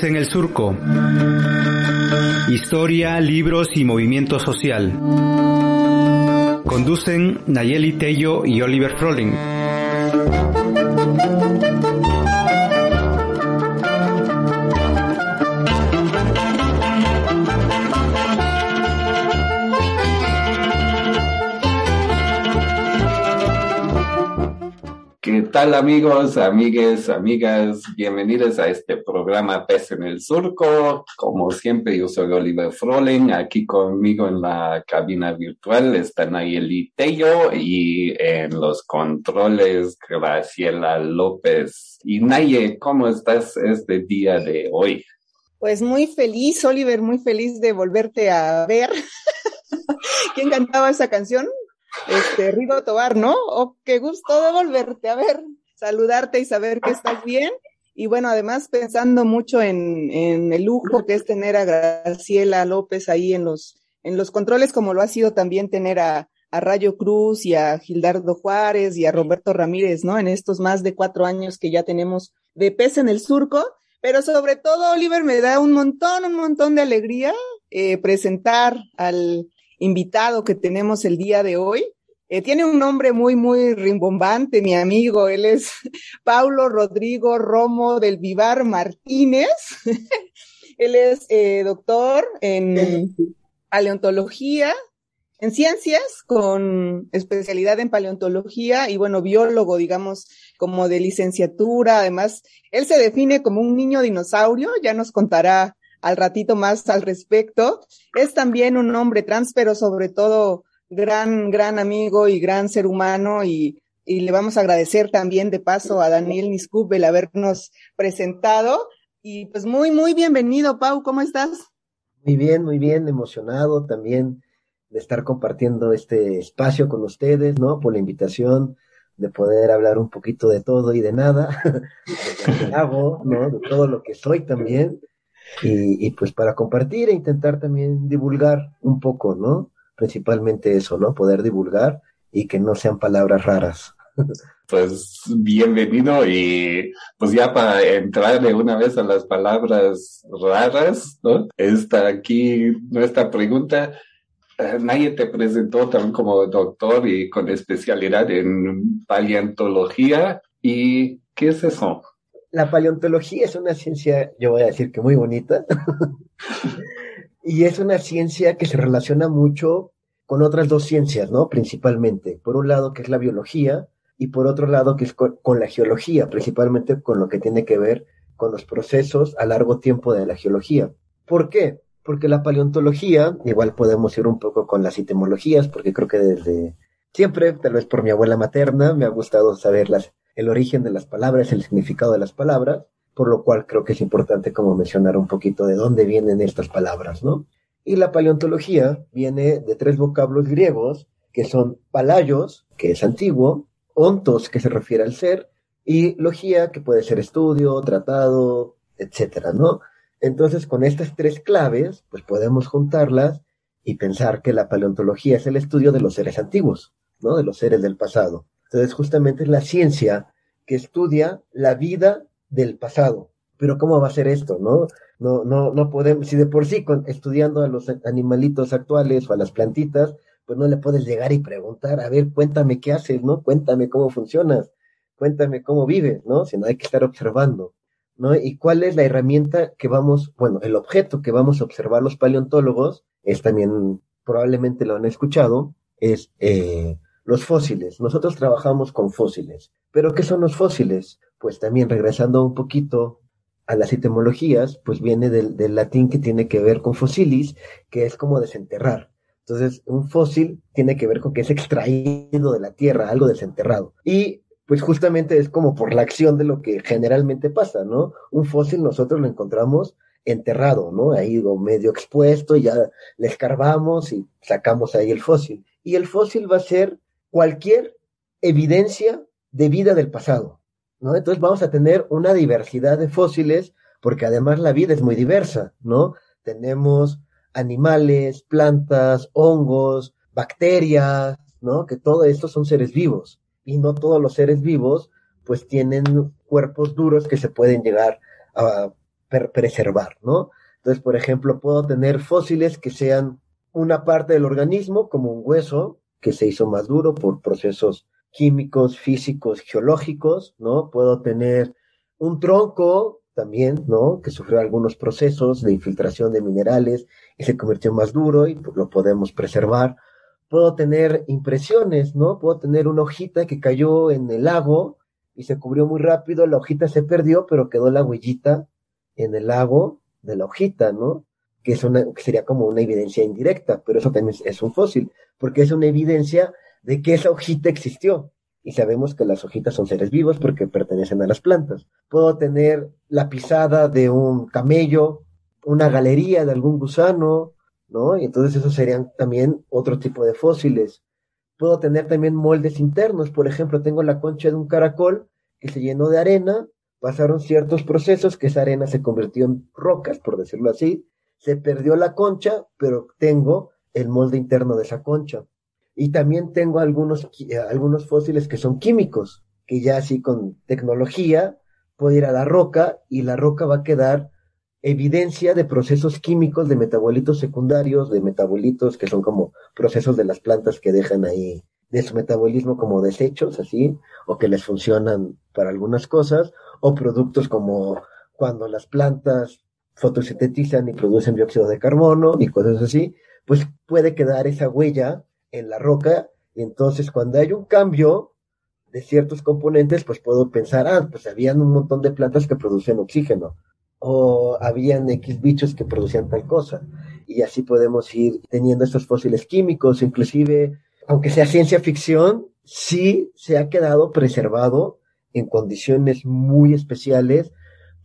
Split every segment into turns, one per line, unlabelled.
En el surco. Historia, libros y movimiento social. Conducen Nayeli Tello y Oliver Froling.
Tal amigos, amigues, amigas? Bienvenidos a este programa Pez en el Surco. Como siempre, yo soy Oliver Froling. Aquí conmigo en la cabina virtual está Nayeli Tello y en los controles Graciela López. Y Naye, ¿cómo estás este día de hoy?
Pues muy feliz, Oliver, muy feliz de volverte a ver. ¿Quién cantaba esa canción? este, Rigo Tobar, ¿no? Oh, qué gusto de volverte a ver, saludarte y saber que estás bien. Y bueno, además pensando mucho en, en el lujo que es tener a Graciela López ahí en los, en los controles, como lo ha sido también tener a, a Rayo Cruz y a Gildardo Juárez y a Roberto Ramírez, ¿no? En estos más de cuatro años que ya tenemos de pez en el surco. Pero sobre todo, Oliver, me da un montón, un montón de alegría eh, presentar al, invitado que tenemos el día de hoy. Eh, tiene un nombre muy, muy rimbombante, mi amigo. Él es Paulo Rodrigo Romo del Vivar Martínez. Él es eh, doctor en paleontología, en ciencias, con especialidad en paleontología y bueno, biólogo, digamos, como de licenciatura. Además, él se define como un niño dinosaurio, ya nos contará al ratito más al respecto. Es también un hombre trans, pero sobre todo gran, gran amigo y gran ser humano y, y le vamos a agradecer también de paso a Daniel Niscup el habernos presentado. Y pues muy, muy bienvenido, Pau, ¿cómo estás?
Muy bien, muy bien, emocionado también de estar compartiendo este espacio con ustedes, ¿no? Por la invitación de poder hablar un poquito de todo y de nada, de lo que hago, ¿no? De todo lo que soy también y, pues para compartir e intentar también divulgar un poco, ¿no? Principalmente eso, ¿no? Poder divulgar y que no sean palabras raras.
Pues bienvenido y pues ya para entrar de una vez a las palabras raras, ¿no? Está aquí nuestra pregunta. Eh, nadie te presentó también como doctor y con especialidad en paleontología. ¿Y qué es eso?
la paleontología es una ciencia, yo voy a decir que muy bonita, y es una ciencia que se relaciona mucho con otras dos ciencias, ¿no? Principalmente. Por un lado, que es la biología, y por otro lado, que es con, la geología, principalmente con lo que tiene que ver con los procesos a largo tiempo de la geología. ¿Por qué? Porque la paleontología, igual podemos ir un poco con las etimologías, porque creo que desde siempre, tal vez por mi abuela materna, me ha gustado saber las el origen de las palabras, el significado de las palabras, por lo cual creo que es importante como mencionar un poquito de dónde vienen estas palabras, ¿no? Y la paleontología viene de tres vocablos griegos, que son palayos, que es antiguo, ontos, que se refiere al ser, y logía, que puede ser estudio, tratado, etcétera, ¿no? Entonces, con estas tres claves, pues podemos juntarlas y pensar que la paleontología es el estudio de los seres antiguos, ¿no? De los seres del pasado. Entonces, justamente es la ciencia que estudia la vida del pasado. Pero ¿cómo va a ser esto, no? No, no, no podemos, si de por sí con, estudiando a los animalitos actuales o a las plantitas, pues no le puedes llegar y preguntar, a ver, cuéntame qué haces, ¿no? Cuéntame cómo funcionas, cuéntame cómo vives, ¿no? Sino hay que estar observando, ¿no? Y cuál es la herramienta que vamos, bueno, el objeto que vamos a observar los paleontólogos, es también, probablemente lo han escuchado, es eh, los fósiles. Nosotros trabajamos con fósiles. ¿Pero qué son los fósiles? Pues también regresando un poquito a las etimologías, pues viene del, latín que tiene que ver con fosilis, que es como desenterrar. Entonces, un fósil tiene que ver con que es extraído de la tierra, algo desenterrado. Y pues justamente es como por la acción de lo que generalmente pasa, ¿no? Un fósil nosotros lo encontramos enterrado, ¿no? Ahí medio expuesto, ya le escarbamos y sacamos ahí el fósil. Y el fósil va a ser cualquier evidencia de vida del pasado, ¿no? Entonces vamos a tener una diversidad de fósiles, porque además la vida es muy diversa, ¿no? Tenemos animales, plantas, hongos, bacterias, ¿no? Que todo esto son seres vivos y no todos los seres vivos pues tienen cuerpos duros que se pueden llegar a preservar, ¿no? Entonces, por ejemplo, puedo tener fósiles que sean una parte del organismo, como un hueso, que se hizo más duro por procesos químicos, físicos, geológicos, ¿no? Puedo tener un tronco también, ¿no? Que sufrió algunos procesos de infiltración de minerales y se convirtió más duro y lo podemos preservar puedo tener impresiones, ¿no? Puedo tener una hojita que cayó en el lago y se cubrió muy rápido, la hojita se perdió, pero quedó la huellita en el lago de la hojita, ¿no? Que, es una, que sería como una evidencia indirecta, pero eso también es un fósil, porque es una evidencia de que esa hojita existió. Y sabemos que las hojitas son seres vivos porque pertenecen a las plantas. Puedo tener la pisada de un camello, una galería de algún gusano, ¿no? Y entonces esos serían también otro tipo de fósiles. Puedo tener también moldes internos, por ejemplo, tengo la concha de un caracol que se llenó de arena, pasaron ciertos procesos, que esa arena se convirtió en rocas, por decirlo así, se perdió la concha, pero tengo el molde interno de esa concha. Y también tengo algunos, algunos fósiles que son químicos, que ya así con tecnología puedo ir a la roca y la roca va a quedar evidencia de procesos químicos, de metabolitos secundarios, de metabolitos que son como procesos de las plantas que dejan ahí de su metabolismo como desechos, así, o que les funcionan para algunas cosas, o productos como cuando las plantas fotosintetizan y producen dióxido de carbono y cosas así, pues puede quedar esa huella en la roca, y entonces cuando hay un cambio de ciertos componentes, pues puedo pensar, ah, pues habían un montón de plantas que producen oxígeno, o habían X bichos que producían tal cosa. Y así podemos ir teniendo estos fósiles químicos, inclusive, aunque sea ciencia ficción, sí se ha quedado preservado en condiciones muy especiales,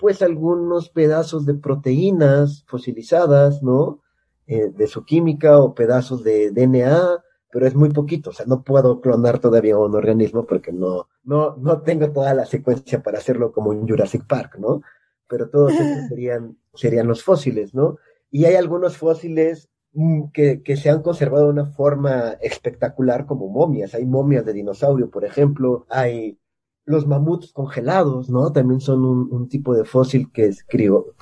pues algunos pedazos de proteínas fosilizadas, ¿no? Eh, de su química o pedazos de DNA, pero es muy poquito, o sea, no puedo clonar todavía un organismo porque no, no, no tengo toda la secuencia para hacerlo como en Jurassic Park, ¿no? pero todos estos serían, serían los fósiles, ¿no? Y hay algunos fósiles mm, que, que, se han conservado de una forma espectacular como momias. Hay momias de dinosaurio, por ejemplo. Hay los mamuts congelados, ¿no? También son un, un tipo de fósil que es crio.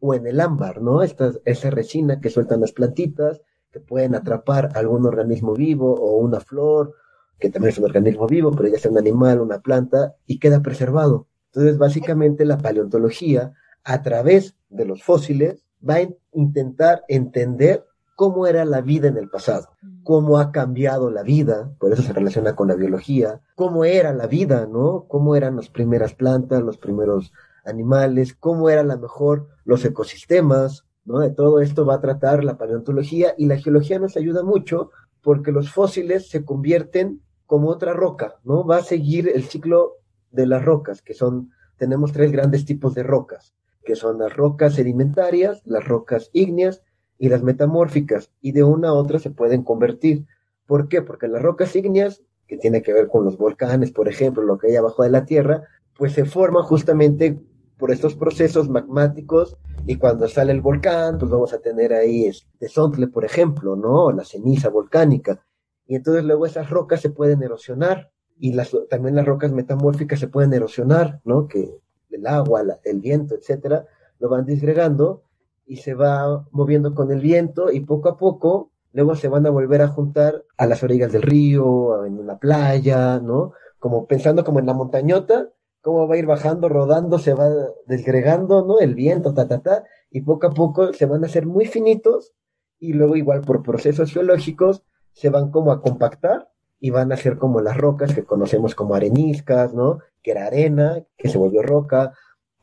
O en el ámbar, ¿no? Esta, esa resina que sueltan las plantitas, que pueden atrapar algún organismo vivo o una flor, que también es un organismo vivo, pero ya sea un animal, una planta, y queda preservado. Entonces, básicamente la paleontología, a través de los fósiles, va a intentar entender cómo era la vida en el pasado, cómo ha cambiado la vida, por eso se relaciona con la biología, cómo era la vida, ¿no? Cómo eran las primeras plantas, los primeros animales, cómo eran a lo mejor los ecosistemas, ¿no? De todo esto va a tratar la paleontología y la geología nos ayuda mucho porque los fósiles se convierten como otra roca, ¿no? Va a seguir el ciclo de las rocas, que son, tenemos tres grandes tipos de rocas, que son las rocas sedimentarias, las rocas ígneas y las metamórficas, y de una a otra se pueden convertir. ¿Por qué? Porque las rocas ígneas, que tiene que ver con los volcanes, por ejemplo, lo que hay abajo de la Tierra, pues se forman justamente por estos procesos magmáticos y cuando sale el volcán, pues vamos a tener ahí sontle, por ejemplo, ¿no? La ceniza volcánica. Y entonces luego esas rocas se pueden erosionar y las, también las rocas metamórficas se pueden erosionar, ¿no? Que el agua, el viento, etcétera, lo van disgregando y se va moviendo con el viento y poco a poco luego se van a volver a juntar a las orillas del río, en una playa, ¿no? Como pensando como en la montañota, cómo va a ir bajando, rodando, se va desgregando, ¿no? El viento, ta, ta, ta, y poco a poco se van a hacer muy finitos y luego igual por procesos geológicos se van como a compactar y van a ser como las rocas que conocemos como areniscas, ¿no? Que era arena, que se volvió roca,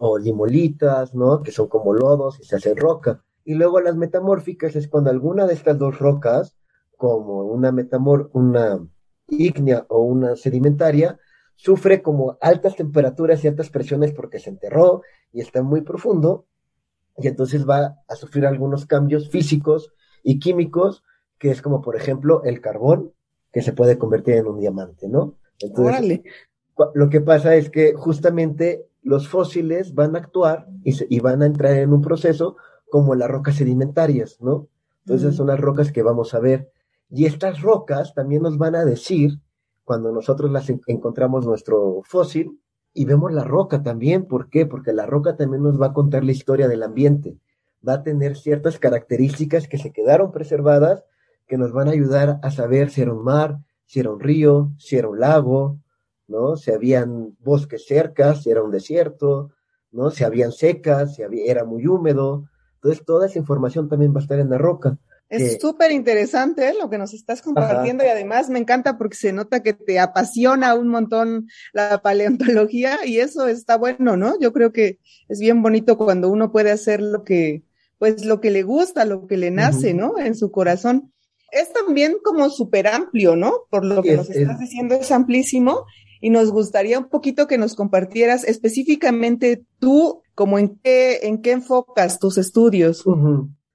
o limolitas, ¿no? Que son como lodos y se hacen roca. Y luego las metamórficas es cuando alguna de estas dos rocas, como una metamor, una ígnea o una sedimentaria, sufre como altas temperaturas y altas presiones porque se enterró y está muy profundo, y entonces va a sufrir algunos cambios físicos y químicos, que es como por ejemplo el carbón, que se puede convertir en un diamante, ¿no? Entonces, lo que pasa es que justamente los fósiles van a actuar y, y, van a entrar en un proceso como las rocas sedimentarias, ¿no? Entonces son las rocas que vamos a ver. Y estas rocas también nos van a decir, cuando nosotros las encontramos nuestro fósil, y vemos la roca también, ¿por qué? Porque la roca también nos va a contar la historia del ambiente. Va a tener ciertas características que se quedaron preservadas, que nos van a ayudar a saber si era un mar, si era un río, si era un lago, ¿no? Si habían bosques cerca, si era un desierto, ¿no? Si habían secas, si había, era muy húmedo. Entonces, toda esa información también va a estar en la roca.
Es súper interesante ¿eh? lo que nos estás compartiendo y además me encanta porque se nota que te apasiona un montón la paleontología y eso está bueno, ¿no? Yo creo que es bien bonito cuando uno puede hacer lo que, pues lo que le gusta, lo que le nace, ¿no? En su corazón. Es también como súper amplio, ¿no? Por lo que nos estás diciendo es amplísimo y nos gustaría un poquito que nos compartieras específicamente tú, como en qué, en qué enfocas tus estudios.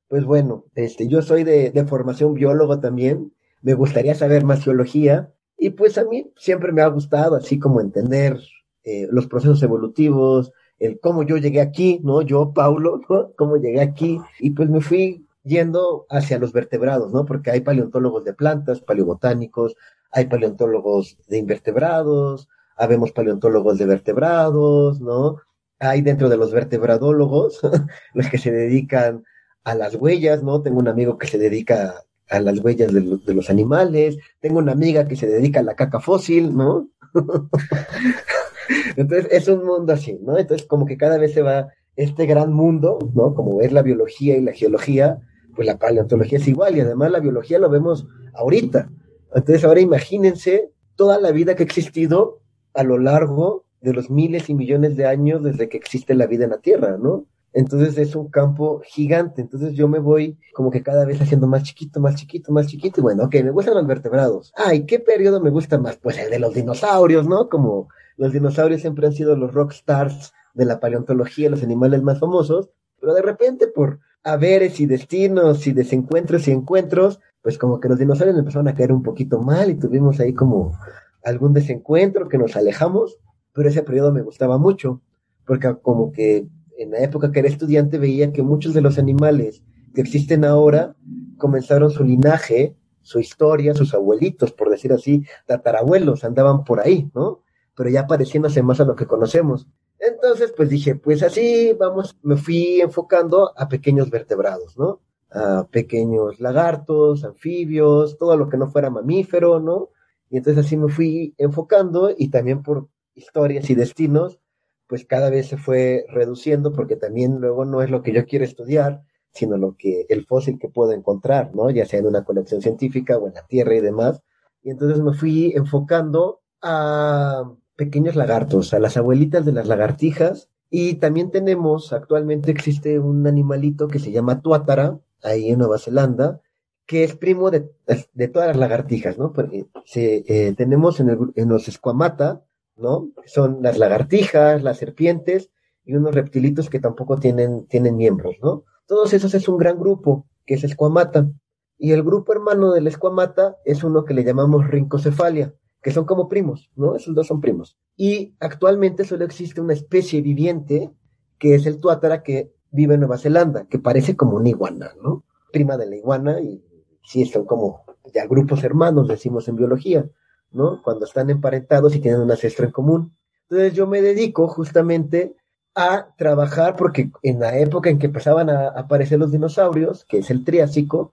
Pues bueno, este, yo soy de, formación biólogo también, me gustaría saber más geología y pues a mí siempre me ha gustado así como entender eh, los procesos evolutivos, el cómo yo llegué aquí, ¿no? Yo, Paulo, ¿no? Cómo llegué aquí y pues me fui yendo hacia los vertebrados, ¿no? Porque hay paleontólogos de plantas, paleobotánicos, hay paleontólogos de invertebrados, habemos paleontólogos de vertebrados, ¿no? Hay dentro de los vertebradólogos los que se dedican a las huellas, ¿no? Tengo un amigo que se dedica a las huellas de, de los animales, tengo una amiga que se dedica a la caca fósil, ¿no? Entonces es un mundo así, ¿no? Entonces como que cada vez se va este gran mundo, ¿no? Como es la biología y la geología, pues la paleontología es igual y además la biología lo vemos ahorita. Entonces ahora imagínense toda la vida que ha existido a lo largo de los miles y millones de años desde que existe la vida en la Tierra, ¿no? Entonces es un campo gigante. Entonces yo me voy como que cada vez haciendo más chiquito, más chiquito, más chiquito. Y bueno, ok, me gustan los vertebrados. Ay, ¿qué periodo me gusta más? Pues el de los dinosaurios, ¿no? Como los dinosaurios siempre han sido los rock stars de la paleontología, los animales más famosos. Pero de repente por haberes y destinos y desencuentros y encuentros, pues como que los dinosaurios empezaron a caer un poquito mal y tuvimos ahí como algún desencuentro que nos alejamos. Pero ese periodo me gustaba mucho porque como que en la época que era estudiante veía que muchos de los animales que existen ahora comenzaron su linaje, su historia, sus abuelitos, por decir así, tatarabuelos, andaban por ahí, ¿no? Pero ya pareciéndose más a lo que conocemos. Entonces, pues dije, pues así vamos, me fui enfocando a pequeños vertebrados, ¿no? Pequeños lagartos, anfibios, todo lo que no fuera mamífero, ¿no? Y entonces así me fui enfocando y también por historias y destinos pues cada vez se fue reduciendo porque también luego no es lo que yo quiero estudiar, sino lo que el fósil que puedo encontrar, ¿no? Ya sea en una colección científica o en la tierra y demás. Y entonces me fui enfocando a pequeños lagartos, a las abuelitas de las lagartijas. Y también tenemos, actualmente existe un animalito que se llama tuátara, ahí en Nueva Zelanda, que es primo de, de todas las lagartijas, ¿no? Porque eh, tenemos en, el, en los escuamata, ¿no? Son las lagartijas, las serpientes y unos reptilitos que tampoco tienen, tienen miembros, ¿no? Todos esos es un gran grupo, que es Escuamata. Y el grupo hermano del Escuamata es uno que le llamamos Rincocefalia, que son como primos, ¿no? Esos dos son primos. Y actualmente solo existe una especie viviente, que es el tuátara que vive en Nueva Zelanda, que parece como una iguana, ¿no? Prima de la iguana y sí, son como ya grupos hermanos, decimos en biología. ¿no? Cuando están emparentados y tienen un ancestro en común. Entonces yo me dedico justamente a trabajar, porque en la época en que empezaban a aparecer los dinosaurios, que es el Triásico,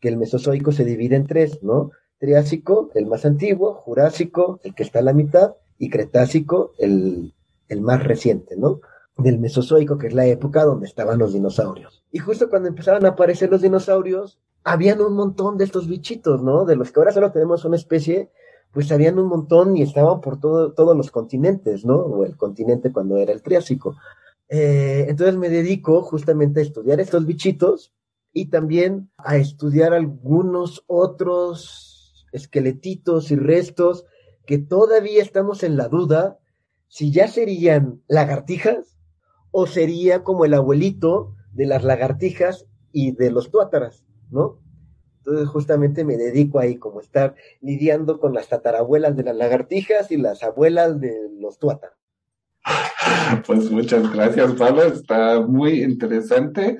que el Mesozoico se divide en tres, ¿no? Triásico, el más antiguo, Jurásico, el que está a la mitad, y Cretácico, el, el más reciente, ¿no? Del Mesozoico, que es la época donde estaban los dinosaurios. Y justo cuando empezaban a aparecer los dinosaurios, habían un montón de estos bichitos, ¿no? De los que ahora solo tenemos una especie pues habían un montón y estaban por todo, todos los continentes, ¿no? O el continente cuando era el Triásico. Eh, entonces me dedico justamente a estudiar estos bichitos y también a estudiar algunos otros esqueletitos y restos que todavía estamos en la duda si ya serían lagartijas o sería como el abuelito de las lagartijas y de los tuátaras, ¿no? Entonces justamente me dedico ahí como estar lidiando con las tatarabuelas de las lagartijas y las abuelas de los tuátaras.
Pues muchas gracias, Pablo. Está muy interesante.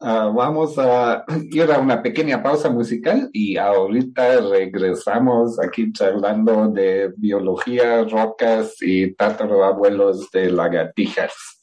Uh, vamos a ir a una pequeña pausa musical y ahorita regresamos aquí charlando de biología, rocas y tatarabuelos de lagartijas.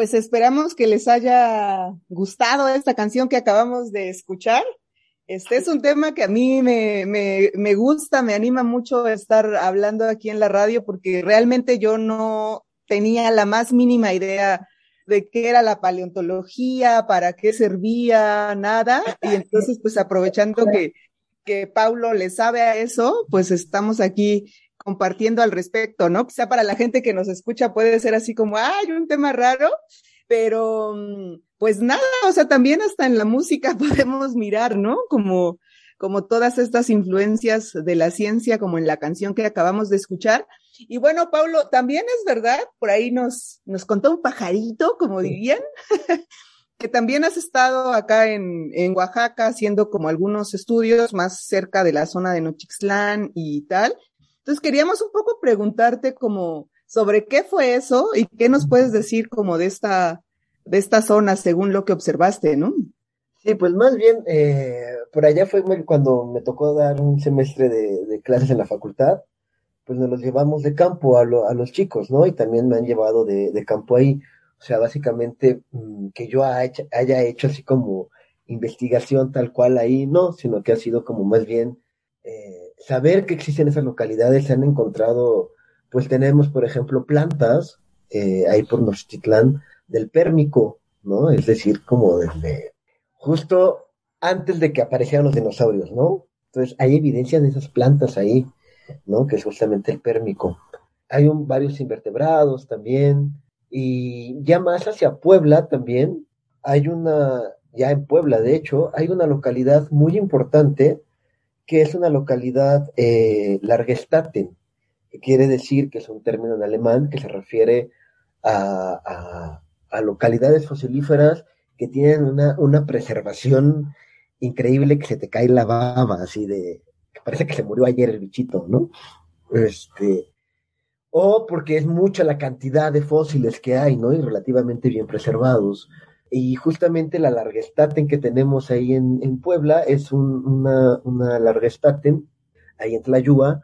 Pues esperamos que les haya gustado esta canción que acabamos de escuchar. Este es un tema que a mí me, me, me gusta, me anima mucho estar hablando aquí en la radio porque realmente yo no tenía la más mínima idea de qué era la paleontología, para qué servía, nada. Y entonces, pues aprovechando que, que Paulo le sabe a eso, pues estamos aquí compartiendo al respecto, ¿no? Quizá para la gente que nos escucha puede ser así como, ay, un tema raro, pero mm, pues nada, o sea, también hasta en la música podemos mirar, ¿no? Como, como todas estas influencias de la ciencia, como en la canción que acabamos de escuchar. Y bueno, Paulo, también es verdad, por ahí nos, nos contó un pajarito, como dirían, que también has estado acá en, en Oaxaca haciendo como algunos estudios más cerca de la zona de Nochixtlán y tal. Entonces queríamos un poco preguntarte como sobre qué fue eso y qué nos puedes decir como de esta, de esta zona según lo que observaste, ¿no?
Sí, pues más bien, eh, por allá fue cuando me tocó dar un semestre de, clases en la facultad, pues nos los llevamos de campo a, a los chicos, ¿no? Y también me han llevado de, de campo ahí. O sea, básicamente mm, que yo haya hecho así como investigación tal cual ahí, no, sino que ha sido como más bien eh, saber que existen esas localidades, se han encontrado, pues tenemos, por ejemplo, plantas eh, ahí por Nochtitlán del pérmico, ¿no? Es decir, como desde justo antes de que aparecieran los dinosaurios, ¿no? Entonces hay evidencia de esas plantas ahí, ¿no? Que es justamente el pérmico. Hay un, varios invertebrados también, y ya más hacia Puebla también, hay una, ya en Puebla de hecho, hay una localidad muy importante que es una localidad eh, que quiere decir que es un término en alemán que se refiere a, a, localidades fosilíferas que tienen una, una, preservación increíble que se te cae la baba, así de, que parece que se murió ayer el bichito, ¿no? Este, o porque es mucha la cantidad de fósiles que hay, ¿no? Y relativamente bien preservados. Y justamente la largestaten que tenemos ahí en, Puebla es una, una largestaten, ahí en Tlayúa,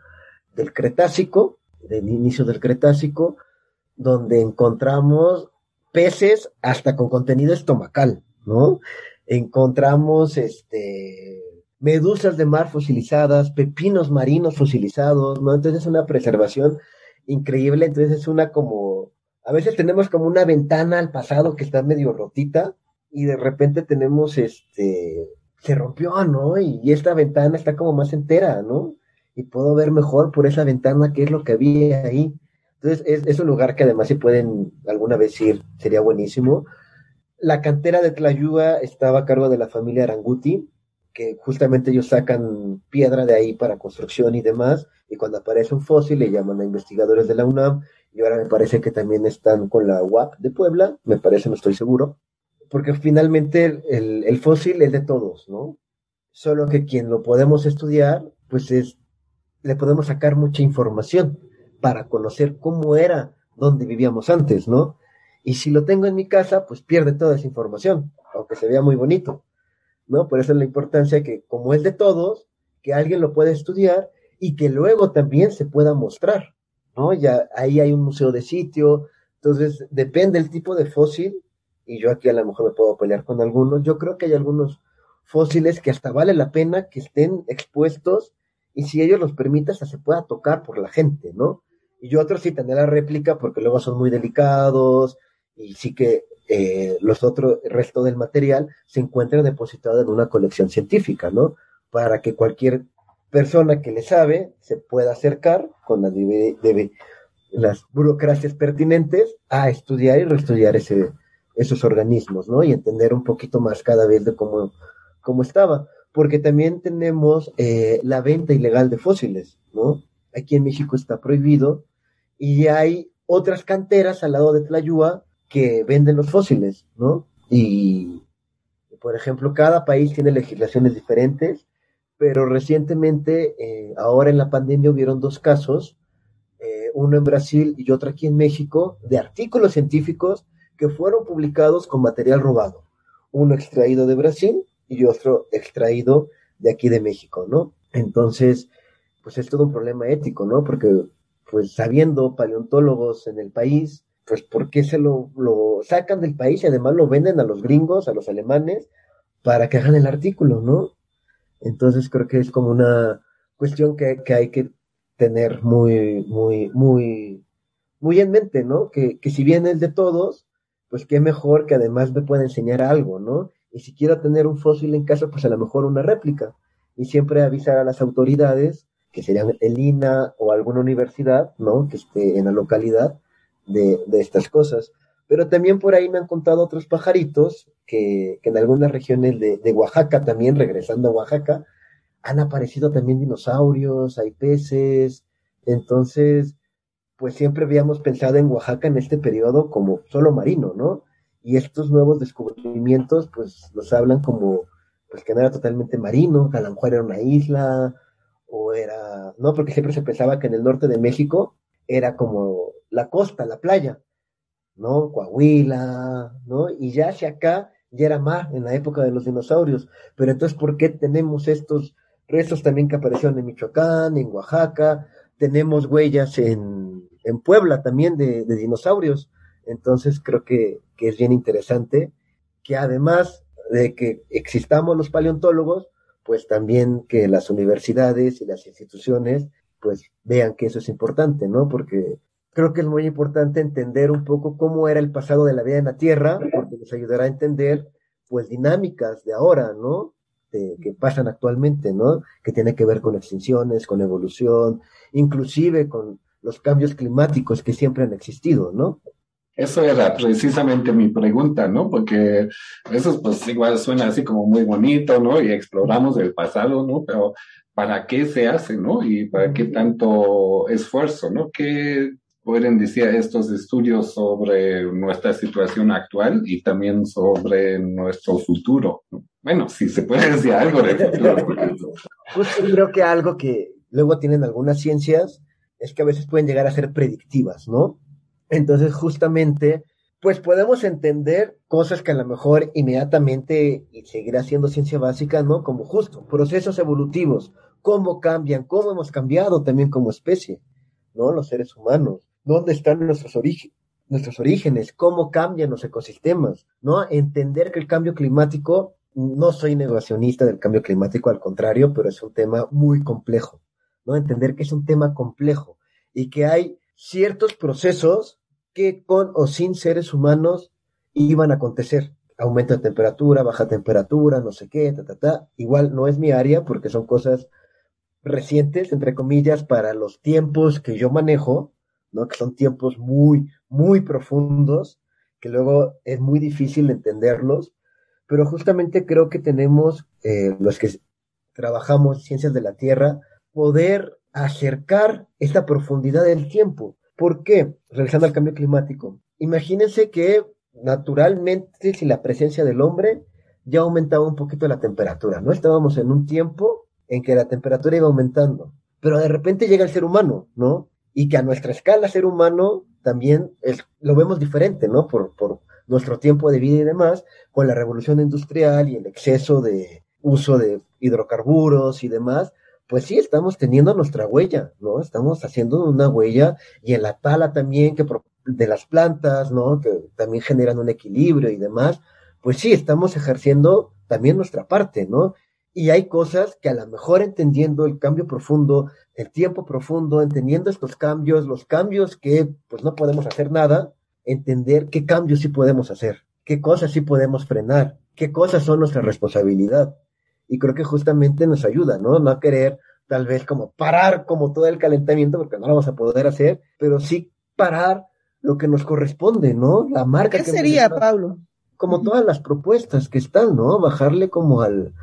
del Cretácico, del inicio del Cretácico, donde encontramos peces hasta con contenido estomacal, ¿no? Encontramos este medusas de mar fosilizadas, pepinos marinos fosilizados, ¿no? Entonces es una preservación increíble, entonces es una como, a veces tenemos como una ventana al pasado que está medio rotita y de repente tenemos este, se rompió, ¿no? Y, esta ventana está como más entera, ¿no? Y puedo ver mejor por esa ventana qué es lo que había ahí. Entonces es, un lugar que además si pueden alguna vez ir, sería buenísimo. La cantera de Tlayuga estaba a cargo de la familia Aranguti, que justamente ellos sacan piedra de ahí para construcción y demás, y cuando aparece un fósil le llaman a investigadores de la UNAM, y ahora me parece que también están con la UAP de Puebla, me parece, no estoy seguro, porque finalmente el, fósil es de todos, ¿no? Solo que quien lo podemos estudiar, pues es, le podemos sacar mucha información para conocer cómo era donde vivíamos antes, ¿no? Y si lo tengo en mi casa, pues pierde toda esa información, aunque se vea muy bonito. ¿no? Por eso es la importancia que, como es de todos, que alguien lo pueda estudiar y que luego también se pueda mostrar, ¿no? Ya ahí hay un museo de sitio, entonces depende el tipo de fósil, y yo aquí a lo mejor me puedo pelear con algunos, yo creo que hay algunos fósiles que hasta vale la pena que estén expuestos y si ellos los permiten hasta se pueda tocar por la gente, ¿no? Y yo otros sí tendré la réplica porque luego son muy delicados y sí que eh, los otros, el resto del material se encuentra depositado en una colección científica, ¿no? Para que cualquier persona que le sabe se pueda acercar con las, burocracias pertinentes a estudiar y reestudiar ese, esos organismos, ¿no? Y entender un poquito más cada vez de cómo, cómo estaba. Porque también tenemos eh, la venta ilegal de fósiles, ¿no? Aquí en México está prohibido y hay otras canteras al lado de Tlayúa que venden los fósiles, ¿no? Y, por ejemplo, cada país tiene legislaciones diferentes, pero recientemente, eh, ahora en la pandemia, hubieron dos casos, eh, uno en Brasil y otro aquí en México, de artículos científicos que fueron publicados con material robado. Uno extraído de Brasil y otro extraído de aquí de México, ¿no? Entonces, pues es todo un problema ético, ¿no? Porque, pues sabiendo paleontólogos en el país, pues ¿por qué se lo, lo sacan del país y además lo venden a los gringos, a los alemanes, para que hagan el artículo, ¿no? Entonces creo que es como una cuestión que, que hay que tener muy, muy, muy, muy en mente, ¿no? Que, que si bien es de todos, pues qué mejor que además me pueda enseñar algo, ¿no? Y si quiero tener un fósil en casa, pues a lo mejor una réplica. Y siempre avisar a las autoridades que serían el INA o alguna universidad, ¿no? Que esté en la localidad de, de estas cosas. Pero también por ahí me han contado otros pajaritos que, que en algunas regiones de, de, Oaxaca, también regresando a Oaxaca, han aparecido también dinosaurios, hay peces. Entonces, pues siempre habíamos pensado en Oaxaca en este periodo como solo marino, ¿no? Y estos nuevos descubrimientos, pues nos hablan como, pues que no era totalmente marino, que a lo mejor era una isla, o era, no, porque siempre se pensaba que en el norte de México era como la costa, la playa, ¿no? Coahuila, ¿no? Y ya hacia acá ya era mar en la época de los dinosaurios. Pero entonces, ¿por qué tenemos estos restos también que aparecieron en Michoacán, en Oaxaca? Tenemos huellas en, en Puebla también de, de, dinosaurios. Entonces, creo que, que es bien interesante que además de que existamos los paleontólogos, pues también que las universidades y las instituciones pues vean que eso es importante, ¿no? Porque creo que es muy importante entender un poco cómo era el pasado de la vida en la Tierra, porque nos ayudará a entender pues dinámicas de ahora, ¿no? De, que pasan actualmente, ¿no? Que tiene que ver con extinciones, con evolución, inclusive con los cambios climáticos que siempre han existido, ¿no?
Eso era precisamente mi pregunta, ¿no? Porque eso pues igual suena así como muy bonito, ¿no? Y exploramos el pasado, ¿no? Pero ¿para qué se hace, ¿no? Y para qué tanto esfuerzo, ¿no? ¿Qué pueden decir estos estudios sobre nuestra situación actual y también sobre nuestro futuro? Bueno, si se puede decir algo de futuro.
Pues creo que algo que luego tienen algunas ciencias es que a veces pueden llegar a ser predictivas, ¿no? Entonces, justamente, pues podemos entender cosas que a lo mejor inmediatamente y seguirá siendo ciencia básica, ¿no? Como justo, procesos evolutivos, cómo cambian, cómo hemos cambiado también como especie, ¿no? Los seres humanos, dónde están nuestros orígenes nuestros orígenes, cómo cambian los ecosistemas, ¿no? Entender que el cambio climático, no soy negacionista del cambio climático, al contrario, pero es un tema muy complejo, ¿no? Entender que es un tema complejo y que hay ciertos procesos que con o sin seres humanos iban a acontecer. Aumento de temperatura, baja temperatura, no sé qué, ta, ta, ta. Igual no es mi área porque son cosas recientes, entre comillas, para los tiempos que yo manejo, Que son tiempos muy, muy profundos, que luego es muy difícil entenderlos, pero justamente creo que tenemos, eh, los que trabajamos ciencias de la Tierra, poder acercar esta profundidad del tiempo. ¿Por qué? Regresando al cambio climático. Imagínense que naturalmente, si la presencia del hombre ya aumentaba un poquito la temperatura, ¿no? Estábamos en un tiempo en que la temperatura iba aumentando, pero de repente llega el ser humano, ¿no? Y que a nuestra escala ser humano también es, lo vemos diferente, ¿no? Por, por nuestro tiempo de vida y demás, con la revolución industrial y el exceso de uso de hidrocarburos y demás, pues sí, estamos teniendo nuestra huella, ¿no? Estamos haciendo una huella y en la tala también que de las plantas, ¿no? Que también generan un equilibrio y demás, pues sí, estamos ejerciendo también nuestra parte, ¿no? Y hay cosas que a lo mejor entendiendo el cambio profundo, el tiempo profundo, entendiendo estos cambios, los cambios que pues no podemos hacer nada, entender qué cambios sí podemos hacer, qué cosas sí podemos frenar, qué cosas son nuestra responsabilidad y creo que justamente nos ayuda, ¿no? No a querer tal vez como parar como todo el calentamiento, porque no lo vamos a poder hacer, pero sí parar lo que nos corresponde, ¿no? La marca.
¿Qué sería, Pablo?
Como todas las propuestas que están, ¿no? Bajarle como al,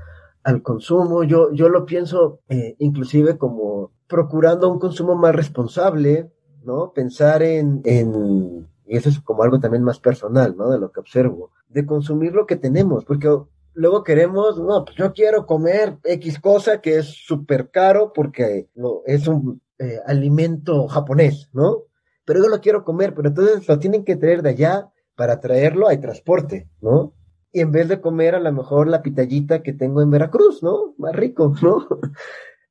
al consumo. Yo, yo lo pienso eh, inclusive como procurando un consumo más responsable, ¿no? Pensar en, en, y eso es como algo también más personal, ¿no? De lo que observo, de consumir lo que tenemos, porque luego queremos, no, pues yo quiero comer X cosa que es súper caro porque lo, es un eh, alimento japonés, ¿no? Pero yo lo quiero comer, pero entonces lo tienen que traer de allá para traerlo, hay transporte, ¿no? Y en vez de comer a lo mejor la pitallita que tengo en Veracruz, ¿no? Más rico, ¿no?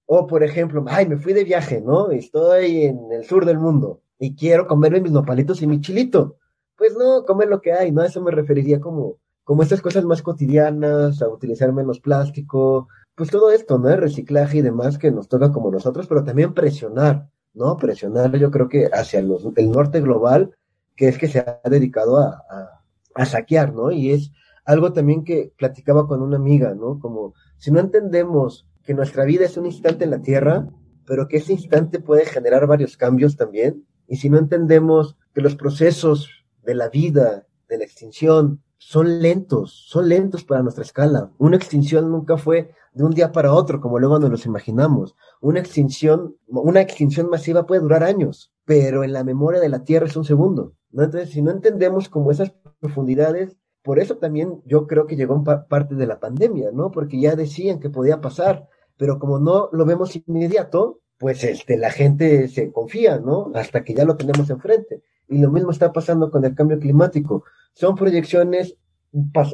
o por ejemplo, ay, me fui de viaje, ¿no? Estoy en el sur del mundo y quiero comerme mis nopalitos y mi chilito. Pues no, comer lo que hay, ¿no? Eso me referiría como como estas cosas más cotidianas, a utilizar menos plástico, pues todo esto, ¿no? Reciclaje y demás que nos toca como nosotros, pero también presionar, ¿no? Presionar yo creo que hacia los, el norte global, que es que se ha dedicado a, a, a saquear, ¿no? Y es algo también que platicaba con una amiga, ¿no? Como si no entendemos que nuestra vida es un instante en la Tierra, pero que ese instante puede generar varios cambios también. Y si no entendemos que los procesos de la vida, de la extinción, son lentos, son lentos para nuestra escala. Una extinción nunca fue de un día para otro, como luego nos los imaginamos. Una extinción, una extinción masiva puede durar años, pero en la memoria de la Tierra es un segundo. ¿no? Entonces, si no entendemos como esas profundidades, por eso también yo creo que llegó parte de la pandemia, ¿no? Porque ya decían que podía pasar, pero como no lo vemos inmediato, pues este, la gente se confía, ¿no? Hasta que ya lo tenemos enfrente. Y lo mismo está pasando con el cambio climático. Son proyecciones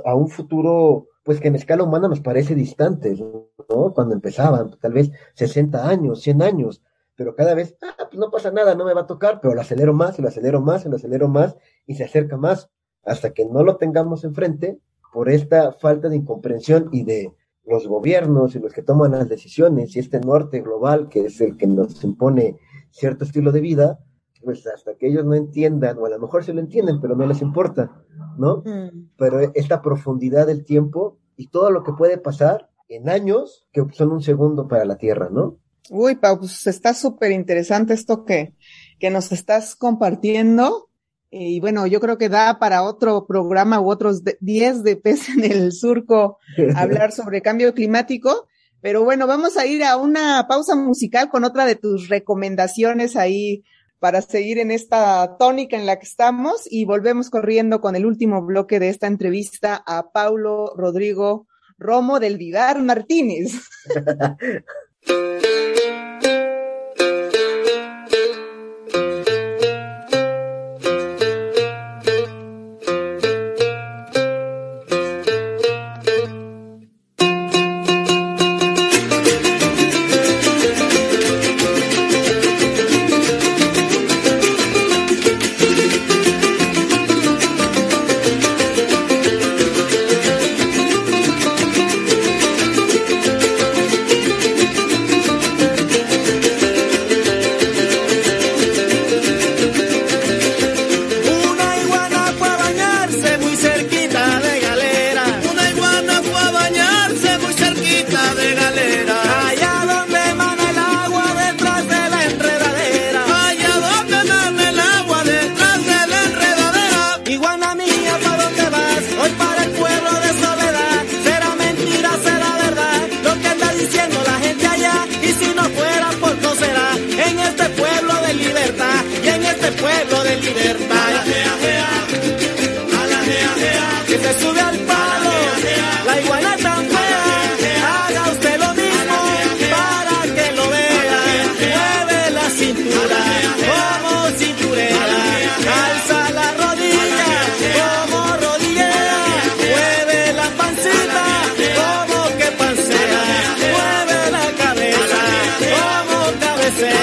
a un futuro, pues que en escala humana nos parece distante, ¿no? Cuando empezaban, tal vez 60 años, 100 años, pero cada vez, ah, pues no pasa nada, no me va a tocar, pero lo acelero más, lo acelero más, lo acelero más, y se acerca más hasta que no lo tengamos enfrente por esta falta de incomprensión y de los gobiernos y los que toman las decisiones y este norte global que es el que nos impone cierto estilo de vida, pues hasta que ellos no entiendan, o a lo mejor se lo entienden, pero no les importa, ¿no? Mm. Pero esta profundidad del tiempo y todo lo que puede pasar en años que son un segundo para la Tierra, ¿no?
Uy, Pau, pues está súper interesante esto que, que nos estás compartiendo. Eh, y bueno, yo creo que da para otro programa u otros 10 de pez en el surco hablar sobre cambio climático. Pero bueno, vamos a ir a una pausa musical con otra de tus recomendaciones ahí para seguir en esta tónica en la que estamos y volvemos corriendo con el último bloque de esta entrevista a Paulo Rodrigo Romo del Vidar Martínez.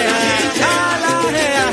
i ain't tired
of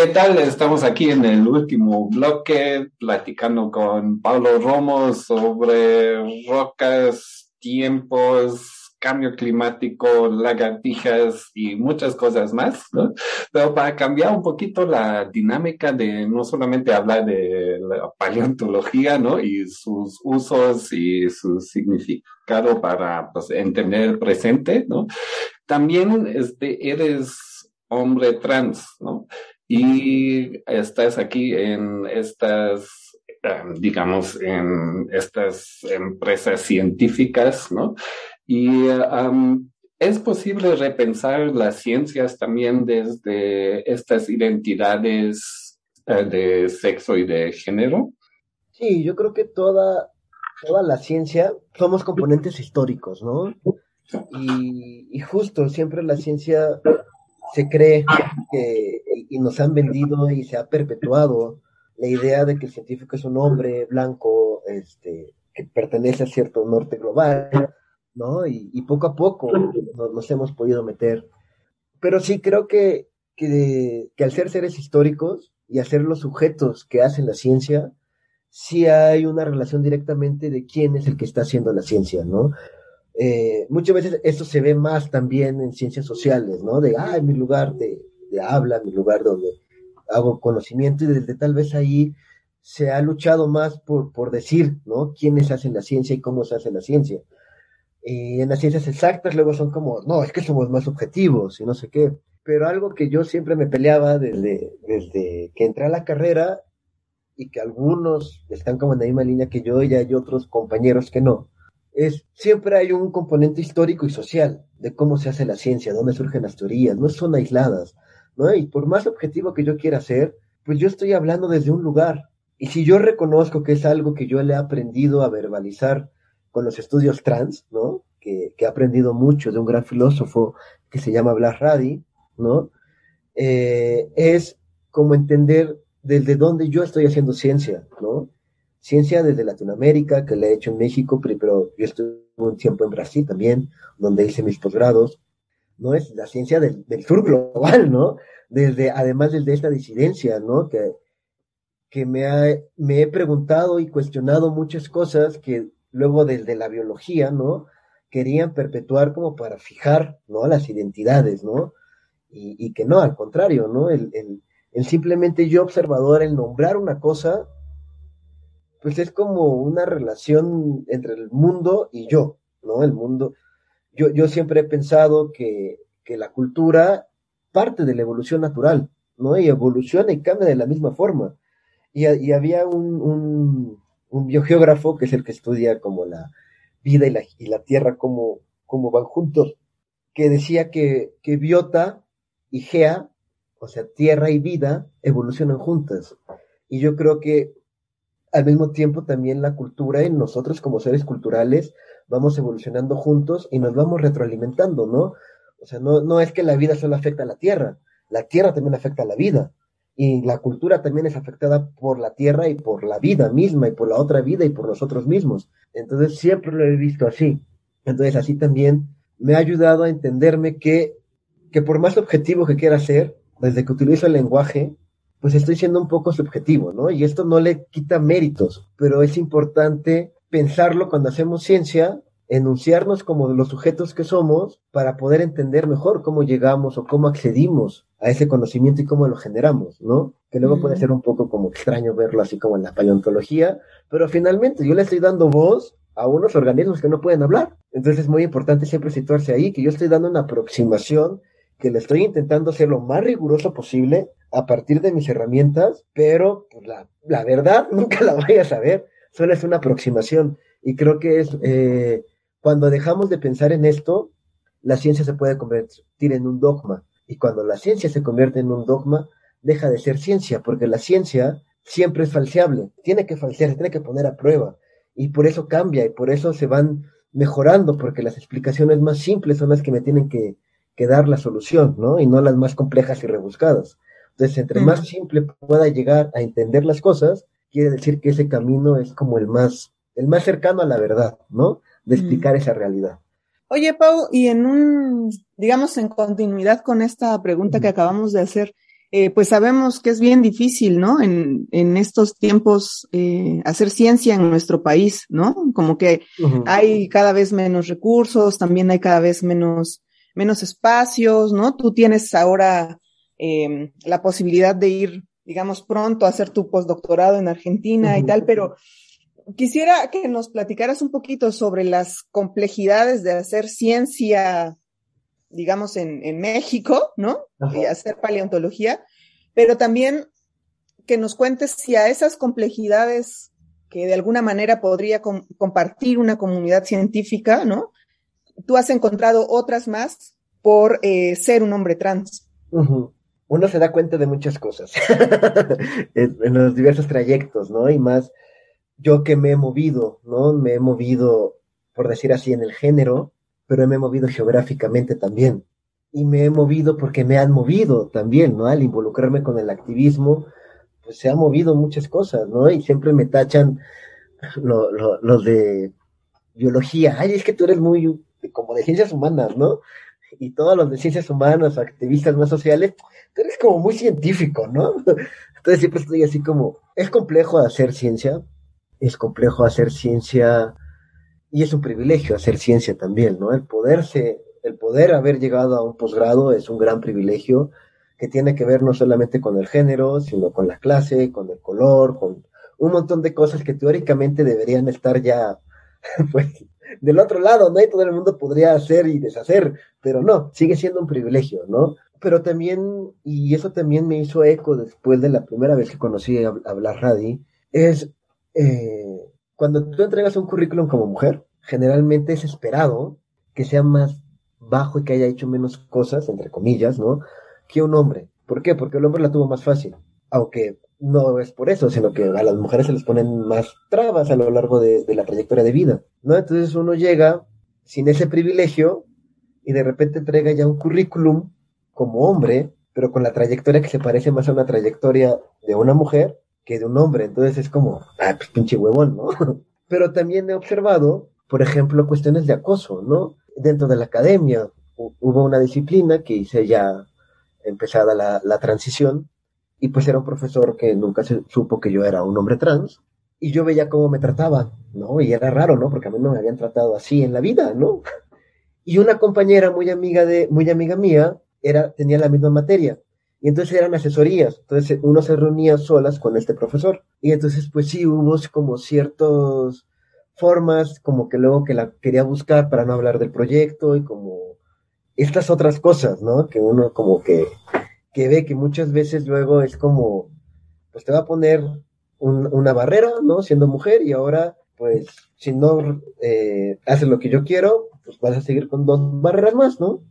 qué tal? Estamos aquí en el último bloque platicando con Pablo Romo sobre rocas, tiempos, cambio climático, lagartijas y muchas cosas más, ¿no? Pero para cambiar un poquito la dinámica de no solamente hablar de la paleontología, ¿no? Y sus usos y su significado para pues, entender el presente, ¿no? También este, eres hombre trans, ¿no? Y estás aquí en estas, um, digamos, en estas empresas científicas, ¿no? Y um, es posible repensar las ciencias también desde estas identidades uh, de sexo y de género.
Sí, yo creo que toda, toda la ciencia somos componentes históricos, ¿no? Y, y justo siempre la ciencia se cree que, y nos han vendido y se ha perpetuado la idea de que el científico es un hombre blanco, este, que pertenece a cierto norte global, ¿no? Y, poco a poco nos, nos, hemos podido meter. Pero sí creo que, que, que al ser seres históricos y al ser los sujetos que hacen la ciencia, sí hay una relación directamente de quién es el que está haciendo la ciencia, ¿no? Eh, muchas veces esto se ve más también en ciencias sociales, ¿no? De, ah, mi lugar de, habla, mi lugar donde hago conocimiento y desde tal vez ahí se ha luchado más por, por decir, ¿no? Quiénes hacen la ciencia y cómo se hace la ciencia. Y en las ciencias exactas luego son como, no, es que somos más objetivos y no sé qué. Pero algo que yo siempre me peleaba desde, desde que entré a la carrera y que algunos están como en la misma línea que yo y hay otros compañeros que no, es siempre hay un componente histórico y social de cómo se hace la ciencia, dónde surgen las teorías, no son aisladas, ¿no? Y por más objetivo que yo quiera ser, pues yo estoy hablando desde un lugar. Y si yo reconozco que es algo que yo le he aprendido a verbalizar con los estudios trans, ¿no? Que, que he aprendido mucho de un gran filósofo que se llama Blas Radi, ¿no? Eh, es como entender desde dónde yo estoy haciendo ciencia, ¿no? Ciencia desde Latinoamérica, que la he hecho en México, pero yo estuve un tiempo en Brasil también, donde hice mis posgrados. No es la ciencia del, del, sur global, ¿no? Desde, además desde esta disidencia, ¿no? Que, que me, ha, me he preguntado y cuestionado muchas cosas que luego desde la biología, ¿no? Querían perpetuar como para fijar, ¿no? Las identidades, ¿no? Y, y que no, al contrario, ¿no? El, el, el simplemente yo observador, el nombrar una cosa, pues es como una relación entre el mundo y yo, ¿no? El mundo. Yo, yo siempre he pensado que, que la cultura parte de la evolución natural, ¿no? Y evoluciona y cambia de la misma forma. Y, y había un, un, un, biogeógrafo que es el que estudia como la vida y la, y la tierra, cómo, cómo van juntos, que decía que, que biota y gea, o sea, tierra y vida, evolucionan juntas. Y yo creo que al mismo tiempo también la cultura en nosotros como seres culturales vamos evolucionando juntos y nos vamos retroalimentando, ¿no? O sea, no, no es que la vida solo afecta a la tierra, la tierra también afecta a la vida. Y la cultura también es afectada por la tierra y por la vida misma y por la otra vida y por nosotros mismos. Entonces siempre lo he visto así. Entonces así también me ha ayudado a entenderme que, que por más objetivo que quiera ser, desde que utilizo el lenguaje, pues estoy siendo un poco subjetivo, ¿no? Y esto no le quita méritos, pero es importante pensarlo cuando hacemos ciencia enunciarnos como los sujetos que somos para poder entender mejor cómo llegamos o cómo accedimos a ese conocimiento y cómo lo generamos, ¿no? Que luego puede ser un poco como extraño verlo así como en la paleontología, pero finalmente yo le estoy dando voz a unos organismos que no pueden hablar. Entonces es muy importante siempre situarse ahí, que yo estoy dando una aproximación, que le estoy intentando ser lo más riguroso posible a partir de mis herramientas, pero pues, la, verdad nunca la voy a saber, solo es una aproximación. Y creo que es eh, cuando dejamos de pensar en esto, la ciencia se puede convertir en un dogma. Y cuando la ciencia se convierte en un dogma, deja de ser ciencia, porque la ciencia siempre es falseable, tiene que falsear, tiene que poner a prueba. Y por eso cambia y por eso se van mejorando, porque las explicaciones más simples son las que me tienen que, dar la solución, ¿no? Y no las más complejas y rebuscadas. Entonces, entre más simple pueda llegar a entender las cosas, quiere decir que ese camino es como el más, el más cercano a la verdad, ¿no? de explicar esa realidad.
Oye, Pau, y en un, digamos, en continuidad con esta pregunta que acabamos de hacer, eh, pues sabemos que es bien difícil, ¿no? En, en estos tiempos eh, hacer ciencia en nuestro país, ¿no? Como que hay cada vez menos recursos, también hay cada vez menos, menos espacios, ¿no? Tú tienes ahora eh, la posibilidad de ir, digamos, pronto a hacer tu postdoctorado en Argentina y tal, pero quisiera que nos platicaras un poquito sobre las complejidades de hacer ciencia, digamos, en, en México, ¿no? Y hacer paleontología, pero también que nos cuentes si a esas complejidades que de alguna manera podría compartir una comunidad científica, ¿no? Tú has encontrado otras más por eh, ser un hombre trans.
Uno se da cuenta de muchas cosas en los diversos trayectos, ¿no? Y más yo que me he movido, ¿no? Me he movido, por decir así, en el género, pero me he movido geográficamente también. Y me he movido porque me han movido también, ¿no? Al involucrarme con el activismo, pues se han movido muchas cosas, ¿no? Y siempre me tachan los de biología. Ay, es que tú eres muy como de ciencias humanas, ¿no? Y todos los de ciencias humanas, activistas más sociales, tú eres como muy científico, ¿no? Entonces siempre estoy así como, es complejo hacer ciencia, es complejo hacer ciencia y es un privilegio hacer ciencia también, ¿no? El poderse, el poder haber llegado a un posgrado es un gran privilegio que tiene que ver no solamente con el género, sino con la clase, con el color, con un montón de cosas que teóricamente deberían estar ya, pues, del otro lado, ¿no? Y todo el mundo podría hacer y deshacer, pero no, sigue siendo un privilegio, ¿no? Pero también, y eso también me hizo eco después de la primera vez que conocí a, a Radi, es eh, cuando tú entregas un currículum como mujer, generalmente es esperado que sea más bajo y que haya hecho menos cosas, entre comillas, ¿no? Que un hombre. ¿Por qué? Porque el hombre la tuvo más fácil. Aunque no es por eso, sino que a las mujeres se les ponen más trabas a lo largo de, la trayectoria de vida, ¿no? Entonces uno llega sin ese privilegio y de repente entrega ya un currículum como hombre, pero con la trayectoria que se parece más a una trayectoria de una mujer, que de un hombre. Entonces es como, ah, pues pinche huevón, ¿no? Pero también he observado, por ejemplo, cuestiones de acoso, ¿no? Dentro de la academia hubo una disciplina que hice ya empezada la, la transición y pues era un profesor que nunca se supo que yo era un hombre trans y yo veía cómo me trataban, ¿no? Y era raro, ¿no? Porque a mí no me habían tratado así en la vida, ¿no? Y una compañera muy amiga de, muy amiga mía, era, tenía la misma materia y entonces eran asesorías, entonces uno se reunía solas con este profesor. Y entonces pues sí, hubo como ciertas formas, como que luego que la quería buscar para no hablar del proyecto y como estas otras cosas, ¿no? Que uno como que, que ve que muchas veces luego es como, pues te va a poner una barrera, ¿no? Siendo mujer y ahora, pues, si no eh, haces lo que yo quiero, pues vas a seguir con dos barreras más, ¿no?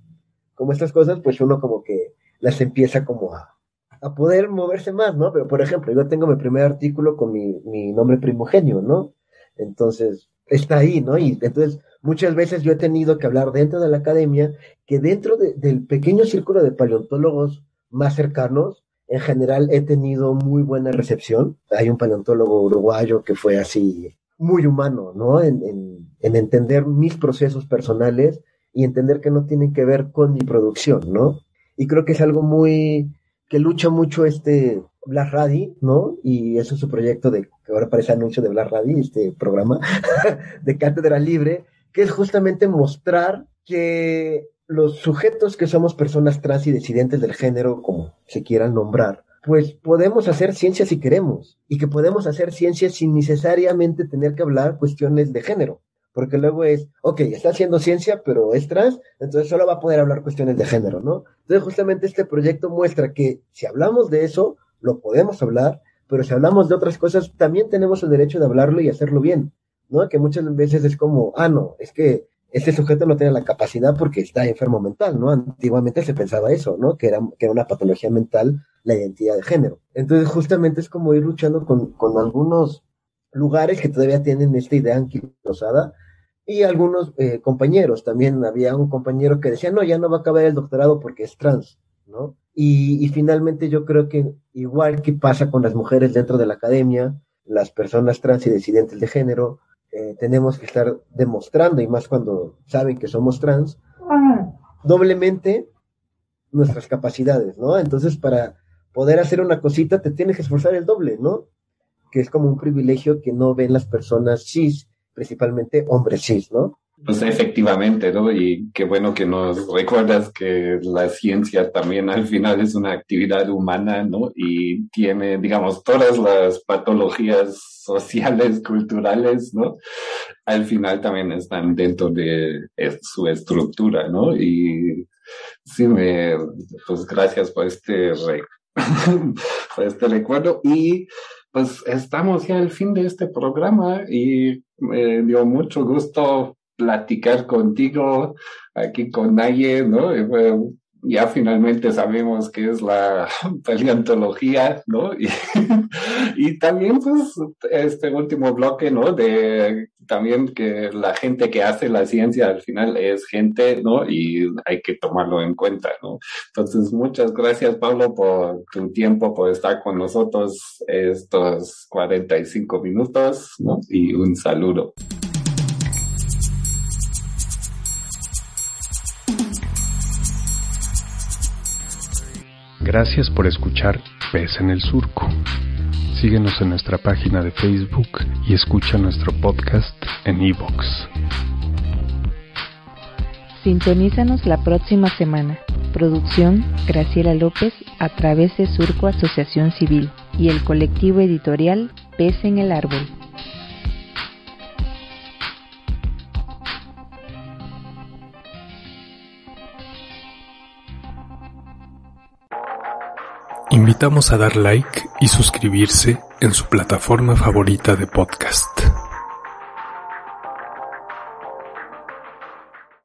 Como estas cosas, pues uno como que las empieza como a, a poder moverse más, ¿no? Pero, por ejemplo, yo tengo mi primer artículo con mi, mi nombre primogenio, ¿no? Entonces, está ahí, ¿no? Y entonces, muchas veces yo he tenido que hablar dentro de la academia, que dentro del pequeño círculo de paleontólogos más cercanos, en general he tenido muy buena recepción. Hay un paleontólogo uruguayo que fue así, muy humano, ¿no? En, en, en entender mis procesos personales y entender que no tienen que ver con mi producción, ¿no? y creo que es algo muy que lucha mucho este Blas Radi, ¿no? Y eso es su proyecto de, que ahora parece anuncio de Blas Radi, este programa de Cátedra Libre, que es justamente mostrar que los sujetos que somos personas trans y disidentes del género, como se quieran nombrar, pues podemos hacer ciencia si queremos y que podemos hacer ciencia sin necesariamente tener que hablar cuestiones de género. Porque luego es, ok, está haciendo ciencia, pero es trans, entonces solo va a poder hablar cuestiones de género, ¿no? Entonces justamente este proyecto muestra que si hablamos de eso, lo podemos hablar, pero si hablamos de otras cosas, también tenemos el derecho de hablarlo y hacerlo bien, ¿no? Que muchas veces es como, ah, no, es que este sujeto no tiene la capacidad porque está enfermo mental, ¿no? Antiguamente se pensaba eso, ¿no? Que era, que era una patología mental la identidad de género. Entonces, justamente es como ir luchando con, con algunos lugares que todavía tienen esta idea anquilosada y algunos eh, compañeros. También había un compañero que decía, no, ya no va a acabar el doctorado porque es trans, ¿no? Y, y finalmente yo creo que igual que pasa con las mujeres dentro de la academia, las personas trans y disidentes de género, eh, tenemos que estar demostrando, y más cuando saben que somos trans, doblemente nuestras capacidades, ¿no? Entonces, para poder hacer una cosita, te tienes que esforzar el doble, ¿no? Que es como un privilegio que no ven las personas cis, principalmente hombres cis, ¿no?
Pues efectivamente, ¿no? Y qué bueno que nos recuerdas que la ciencia también al final es una actividad humana, ¿no? Y tiene, digamos, todas las patologías sociales, culturales, ¿no? Al final también están dentro de su estructura, ¿no? Y sí, me, pues gracias por este, por este recuerdo. Y pues estamos ya al fin de este programa y me dio mucho gusto platicar contigo aquí con Naye, ¿no? ya finalmente sabemos qué es la paleontología, ¿no? Y, y, también, pues, este último bloque, ¿no? De también que la gente que hace la ciencia al final es gente, ¿no? Y hay que tomarlo en cuenta, ¿no? Entonces, muchas gracias, Pablo, por tu tiempo, por estar con nosotros estos 45 minutos, ¿no? Y un saludo.
Gracias por escuchar Pez en el Surco. Síguenos en nuestra página de Facebook y escucha nuestro podcast en iVoox.
Sintonízanos la próxima semana. Producción Graciela López a través de Surco Asociación Civil y el colectivo editorial Pez en el Árbol.
Invitamos a dar like y suscribirse en su plataforma favorita de podcast.